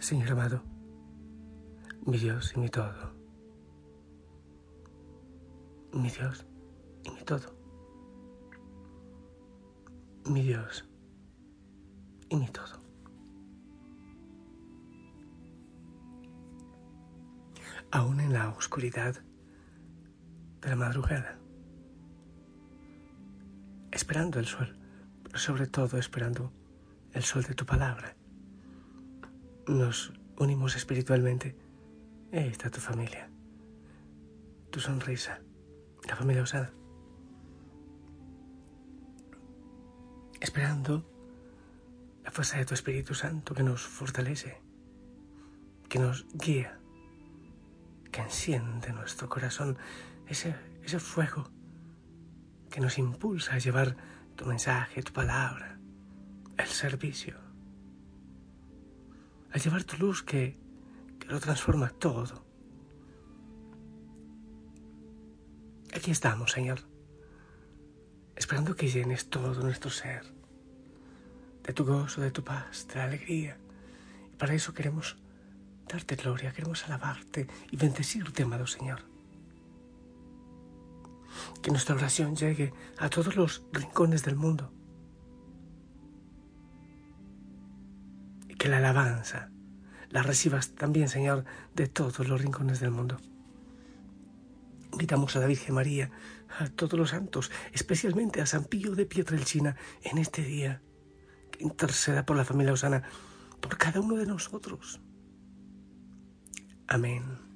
Señor amado, mi Dios y mi todo, mi Dios y mi todo, mi Dios y mi todo. Aún en la oscuridad de la madrugada, esperando el sol, pero sobre todo esperando el sol de tu palabra nos unimos espiritualmente. Ahí está tu familia, tu sonrisa, la familia Osada. Esperando la fuerza de tu Espíritu Santo que nos fortalece, que nos guía, que enciende nuestro corazón ese, ese fuego que nos impulsa a llevar tu mensaje, tu palabra, el servicio a llevar tu luz que, que lo transforma todo. Aquí estamos, Señor, esperando que llenes todo nuestro ser de tu gozo, de tu paz, de la alegría. Y para eso queremos darte gloria, queremos alabarte y bendecirte, amado Señor. Que nuestra oración llegue a todos los rincones del mundo que la alabanza la recibas también, Señor, de todos los rincones del mundo. Invitamos a la Virgen María, a todos los santos, especialmente a San Pío de Pietrelcina, en este día, que interceda por la familia Osana, por cada uno de nosotros. Amén.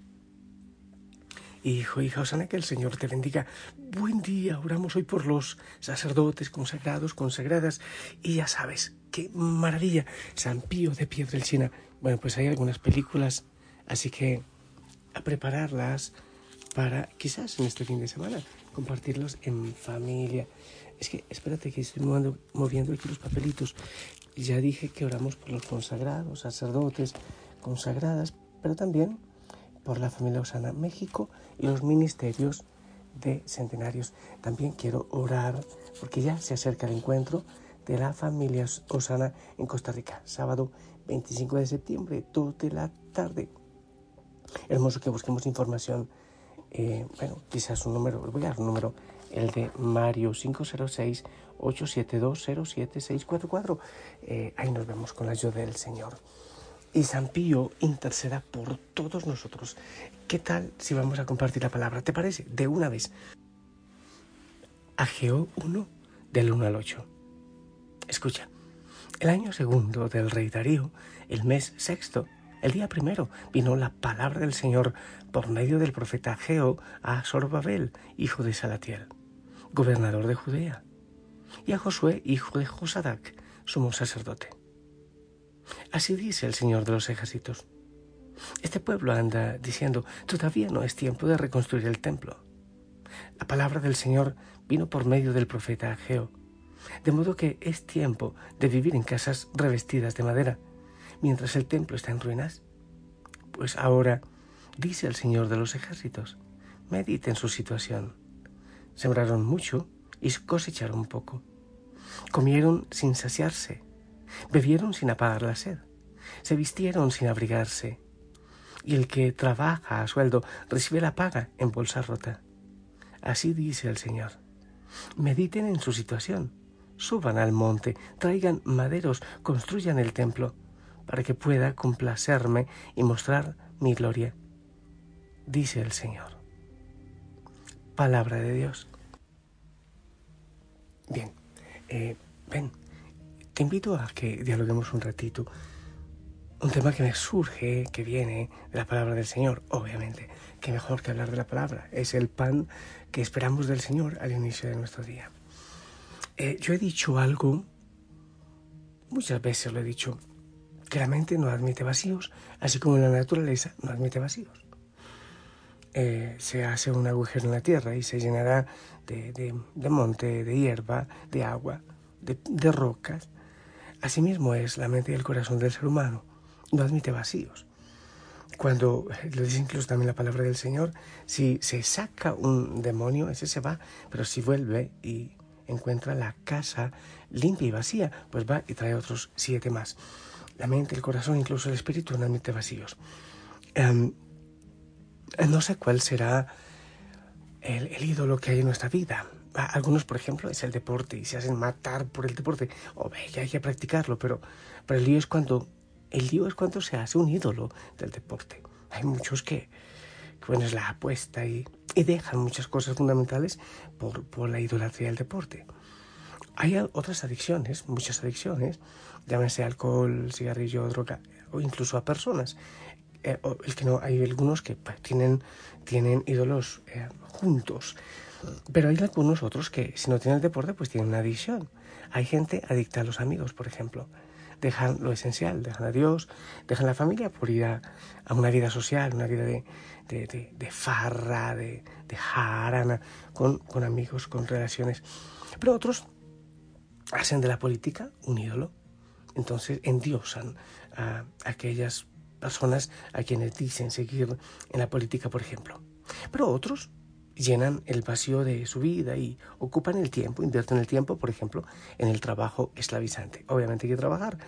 Hijo, hija Osana, que el Señor te bendiga. Buen día, oramos hoy por los sacerdotes consagrados, consagradas, y ya sabes, qué maravilla, San Pío de Pietrelcina. Bueno, pues hay algunas películas, así que a prepararlas para quizás en este fin de semana compartirlos en familia. Es que espérate que estoy moviendo, moviendo aquí los papelitos. Ya dije que oramos por los consagrados, sacerdotes, consagradas, pero también por la familia Osana México y los ministerios de centenarios. También quiero orar porque ya se acerca el encuentro de la familia Osana en Costa Rica, sábado 25 de septiembre, 2 de la tarde. Hermoso que busquemos información. Eh, bueno, quizás un número, voy a dar un número, el de Mario 506-872-07644. Eh, ahí nos vemos con la ayuda del Señor. Y San Pío interceda por todos nosotros. ¿Qué tal si vamos a compartir la palabra? ¿Te parece? De una vez. Ageo 1, del 1 al 8. Escucha, el año segundo del rey Darío, el mes sexto, el día primero, vino la palabra del Señor por medio del profeta Ageo a Sorbabel, hijo de Salatiel, gobernador de Judea, y a Josué, hijo de Josadac, sumo sacerdote. Así dice el Señor de los ejércitos. Este pueblo anda diciendo, todavía no es tiempo de reconstruir el templo. La palabra del Señor vino por medio del profeta Ageo de modo que es tiempo de vivir en casas revestidas de madera, mientras el templo está en ruinas. Pues ahora, dice el Señor de los ejércitos, mediten su situación. Sembraron mucho y cosecharon poco. Comieron sin saciarse, bebieron sin apagar la sed, se vistieron sin abrigarse. Y el que trabaja a sueldo recibe la paga en bolsa rota. Así dice el Señor. Mediten en su situación Suban al monte, traigan maderos, construyan el templo, para que pueda complacerme y mostrar mi gloria, dice el Señor. Palabra de Dios. Bien, eh, ven, te invito a que dialoguemos un ratito. Un tema que me surge, que viene de la palabra del Señor, obviamente. Que mejor que hablar de la palabra. Es el pan que esperamos del Señor al inicio de nuestro día. Eh, yo he dicho algo, muchas veces lo he dicho, que la mente no admite vacíos, así como la naturaleza no admite vacíos. Eh, se hace un agujero en la tierra y se llenará de, monte, de hierba, de agua, de, de rocas. Asimismo es la mente y el corazón del ser humano. No admite vacíos. Cuando, lo dice incluso también la palabra del Señor, si se saca un demonio, ese se va, pero si vuelve y encuentra la casa limpia y vacía, pues va y trae otros siete más la mente, el corazón, incluso el espíritu no admite vacíos. Em, no sé cuál será el, ídolo que hay en nuestra vida. Algunos, por ejemplo, es el deporte y se hacen matar por el deporte. O ve, hay que practicarlo, pero, pero el lío es cuando el lío es cuando se hace un ídolo del deporte. Hay muchos que, bueno, es la apuesta y, dejan muchas cosas fundamentales por, la idolatría del deporte. Hay otras adicciones, muchas adicciones, llámese alcohol, cigarrillo, droga, o incluso a personas. Eh, el que no, hay algunos que pues, tienen, tienen ídolos eh, juntos, pero hay algunos otros que si no tienen el deporte pues tienen una adicción. Hay gente adicta a los amigos, por ejemplo. Dejan lo esencial, dejan a Dios, dejan la familia por ir a, una vida social, una vida de, de, de, farra, de, de jarana, con, con amigos, con relaciones. Pero otros hacen de la política un ídolo entonces endiosan a aquellas personas a quienes dicen seguir en la política, por ejemplo. Pero otros llenan el vacío de su vida y ocupan el tiempo, invierten el tiempo, por ejemplo, en el trabajo esclavizante. Obviamente hay que trabajar,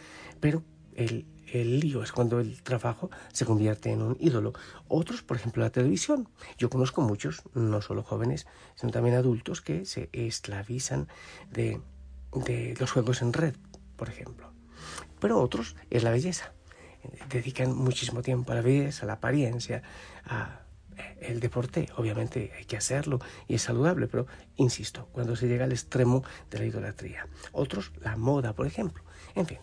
pero el, el lío es cuando el trabajo se convierte en un ídolo. Otros, por ejemplo, la televisión. Yo conozco muchos, no solo jóvenes, sino también adultos que se esclavizan de, de los juegos en red, por ejemplo pero otros es la belleza. Dedican muchísimo tiempo a la belleza, a la apariencia, a el deporte, obviamente hay que hacerlo y es saludable, pero insisto, cuando se llega al extremo de la idolatría. Otros, la moda, por ejemplo. En fin,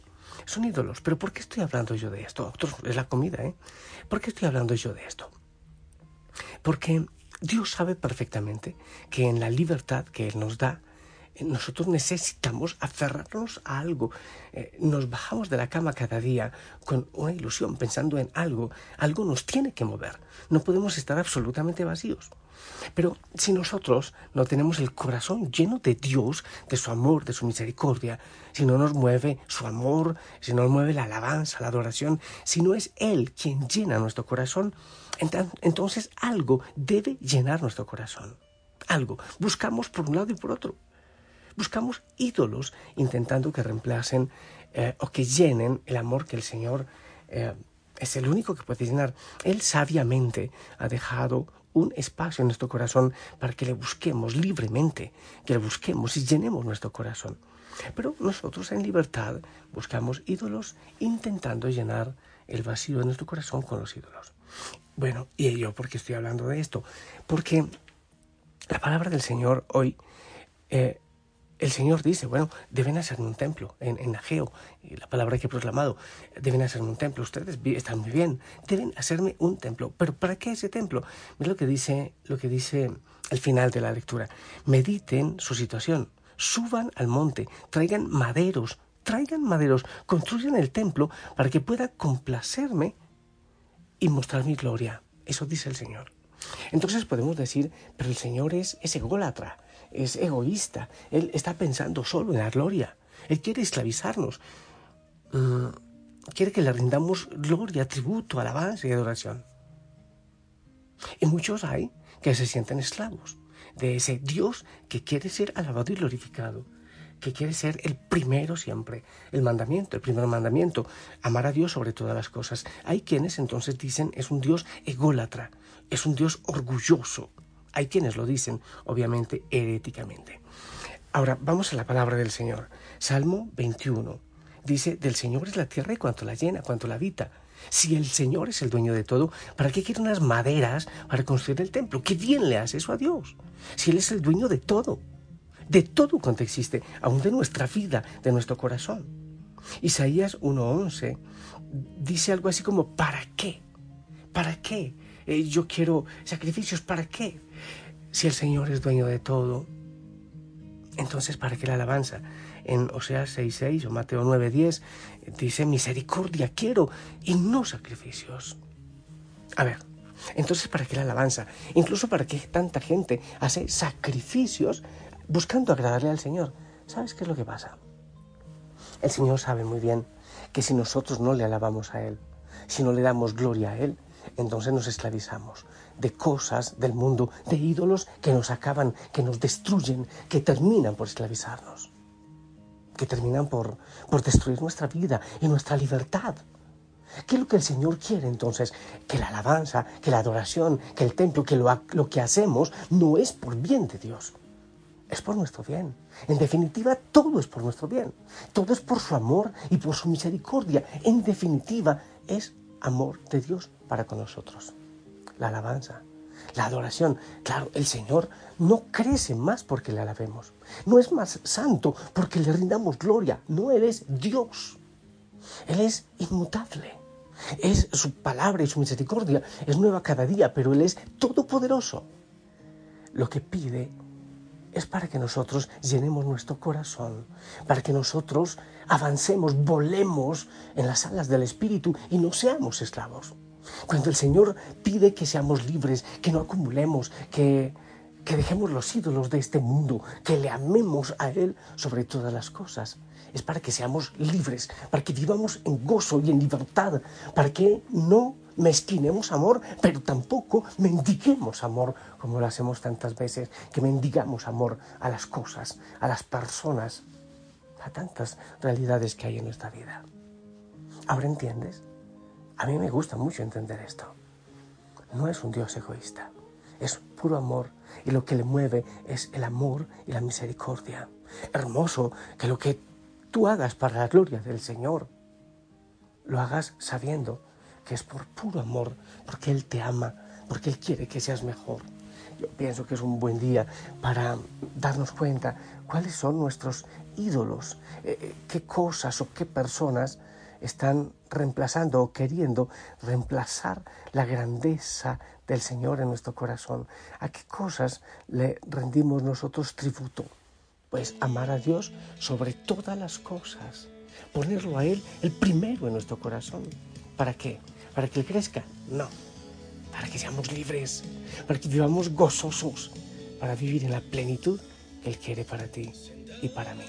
son ídolos. Pero ¿por qué estoy hablando yo de esto? Otros, es la comida, ¿eh? ¿Por qué estoy hablando yo de esto? Porque Dios sabe perfectamente que en la libertad que Él nos da, nosotros necesitamos aferrarnos a algo. Eh, nos bajamos de la cama cada día con una ilusión, pensando en algo. Algo nos tiene que mover. No podemos estar absolutamente vacíos. Pero si nosotros no tenemos el corazón lleno de Dios, de su amor, de su misericordia, si no nos mueve su amor, si no nos mueve la alabanza, la adoración, si no es Él quien llena nuestro corazón, entonces algo debe llenar nuestro corazón. Algo. Buscamos por un lado y por otro. Buscamos ídolos intentando que reemplacen eh, o que llenen el amor que el Señor eh, es el único que puede llenar. Él sabiamente ha dejado un espacio en nuestro corazón para que le busquemos libremente, que le busquemos y llenemos nuestro corazón. Pero nosotros en libertad buscamos ídolos intentando llenar el vacío de nuestro corazón con los ídolos. Bueno, ¿y yo por qué estoy hablando de esto? Porque la palabra del Señor hoy eh, el Señor dice, bueno, deben hacerme un templo en, en Ageo, y la palabra que he proclamado, deben hacerme un templo, ustedes están muy bien, deben hacerme un templo, pero ¿para qué ese templo? Mira lo que dice, lo que dice al final de la lectura, mediten su situación, suban al monte, traigan maderos, traigan maderos, construyan el templo para que pueda complacerme y mostrar mi gloria. Eso dice el Señor. Entonces podemos decir, pero el Señor es, es ególatra, es egoísta, Él está pensando solo en la gloria, Él quiere esclavizarnos, mm, quiere que le rindamos gloria, tributo, alabanza y adoración. Y muchos hay que se sienten esclavos de ese Dios que quiere ser alabado y glorificado, que quiere ser el primero siempre, el mandamiento, el primer mandamiento, amar a Dios sobre todas las cosas. Hay quienes entonces dicen es un Dios ególatra, es un Dios orgulloso, hay quienes lo dicen, obviamente, heréticamente. Ahora, vamos a la palabra del Señor. Salmo 21. dice, del Señor es la tierra y cuanto la llena, cuanto la habita. Si el Señor es el dueño de todo, ¿para qué quiere unas maderas para construir el templo? ¿Qué bien le hace eso a Dios? Si Él es el dueño de todo, de todo cuanto existe, aún de nuestra vida, de nuestro corazón. Isaías 1.11 dice algo así como, ¿para qué? ¿Para qué? Eh, yo quiero sacrificios, ¿para qué? Si el Señor es dueño de todo, entonces ¿para qué la alabanza? En Oseas 6.6 o Mateo 9.10 dice, misericordia quiero y no sacrificios. A ver, entonces ¿para qué la alabanza? Incluso para qué tanta gente hace sacrificios buscando agradarle al Señor. ¿Sabes qué es lo que pasa? El Señor sabe muy bien que si nosotros no le alabamos a Él, si no le damos gloria a Él, entonces nos esclavizamos de cosas del mundo, de ídolos que nos acaban, que nos destruyen, que terminan por esclavizarnos, que terminan por, por destruir nuestra vida y nuestra libertad. ¿Qué es lo que el Señor quiere entonces? Que la alabanza, que la adoración, que el templo, que lo, lo que hacemos no es por bien de Dios, es por nuestro bien. En definitiva, todo es por nuestro bien. Todo es por su amor y por su misericordia. En definitiva, es amor de Dios para con nosotros. La alabanza, la adoración. Claro, el Señor no crece más porque le alabemos. No es más santo porque le rindamos gloria. No, Él es Dios. Él es inmutable. Es su palabra y su misericordia. Es nueva cada día, pero Él es todopoderoso. Lo que pide es para que nosotros llenemos nuestro corazón, para que nosotros avancemos, volemos en las alas del Espíritu y no seamos esclavos. Cuando el Señor pide que seamos libres, que no acumulemos, que, que dejemos los ídolos de este mundo, que le amemos a Él sobre todas las cosas, es para que seamos libres, para que vivamos en gozo y en libertad, para que no mezquinemos amor, pero tampoco mendiguemos amor, como lo hacemos tantas veces, que mendigamos amor a las cosas, a las personas, a tantas realidades que hay en nuestra vida. ¿Ahora entiendes? A mí me gusta mucho entender esto. No es un Dios egoísta, es puro amor y lo que le mueve es el amor y la misericordia. Hermoso que lo que tú hagas para la gloria del Señor, lo hagas sabiendo que es por puro amor, porque Él te ama, porque Él quiere que seas mejor. Yo pienso que es un buen día para darnos cuenta cuáles son nuestros ídolos, eh, eh, qué cosas o qué personas están reemplazando o queriendo reemplazar la grandeza del Señor en nuestro corazón. ¿A qué cosas le rendimos nosotros tributo? Pues amar a Dios sobre todas las cosas, ponerlo a Él el primero en nuestro corazón. ¿Para qué? ¿Para que Él crezca? No. Para que seamos libres, para que vivamos gozosos, para vivir en la plenitud que Él quiere para ti y para mí.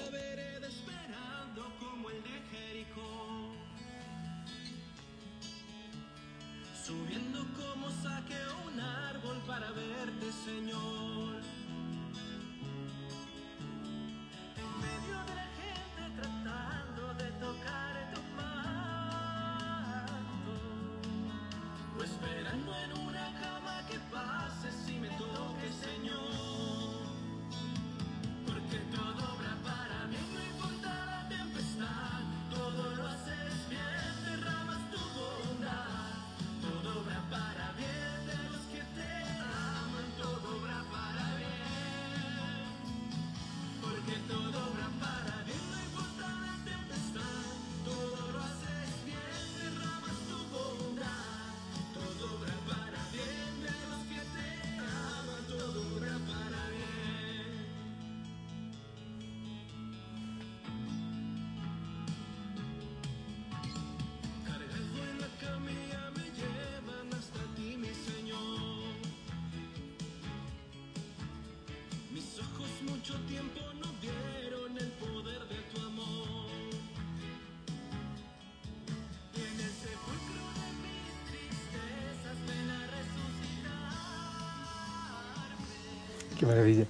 Qué maravilla.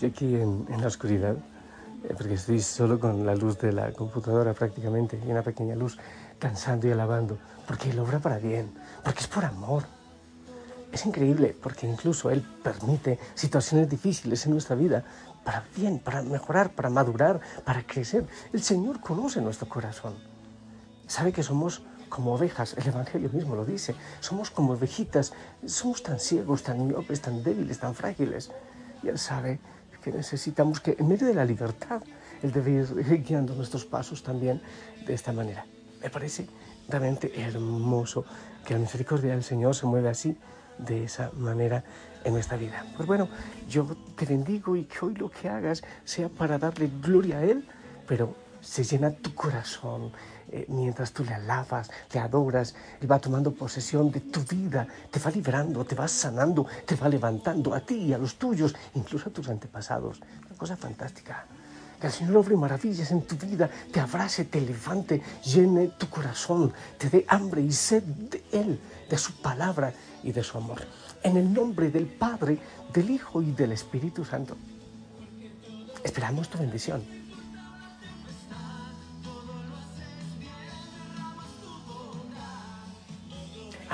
Yo aquí en, la oscuridad, eh, porque estoy solo con la luz de la computadora prácticamente y una pequeña luz, cansando y alabando, porque Él obra para bien, porque es por amor. Es increíble, porque incluso Él permite situaciones difíciles en nuestra vida, para bien, para mejorar, para madurar, para crecer. El Señor conoce nuestro corazón. Sabe que somos como ovejas, el Evangelio mismo lo dice, somos como ovejitas, somos tan ciegos, tan miopes, tan débiles, tan frágiles. Él sabe que necesitamos que en medio de la libertad, Él debe ir guiando nuestros pasos también de esta manera. Me parece realmente hermoso que la misericordia del Señor se mueve así, de esa manera en nuestra vida. Pues bueno, yo te bendigo y que hoy lo que hagas sea para darle gloria a Él, pero se llena tu corazón eh, mientras tú le alabas, le adoras, Él va tomando posesión de tu vida, te va liberando, te va sanando, te va levantando a ti y a los tuyos, incluso a tus antepasados. Una cosa fantástica. Que el Señor obre maravillas en tu vida, te abrace, te levante, llene tu corazón, te dé hambre y sed de Él, de su palabra y de su amor. En el nombre del Padre, del Hijo y del Espíritu Santo. Esperamos tu bendición.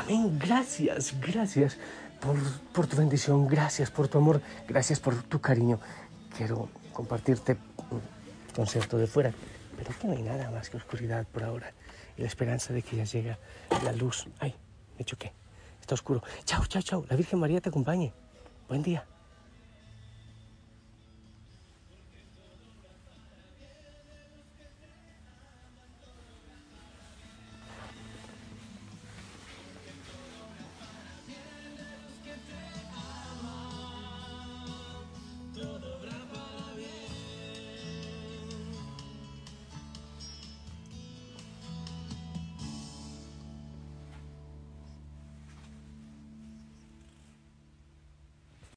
Amén. Gracias, gracias por, por, tu bendición, gracias por tu amor, gracias por tu cariño. Quiero compartirte un concierto de fuera, pero que no hay nada más que oscuridad por ahora y la esperanza de que ya llega la luz. Ay, me choqué, está oscuro. Chao, chao, chao. La Virgen María te acompañe. Buen día.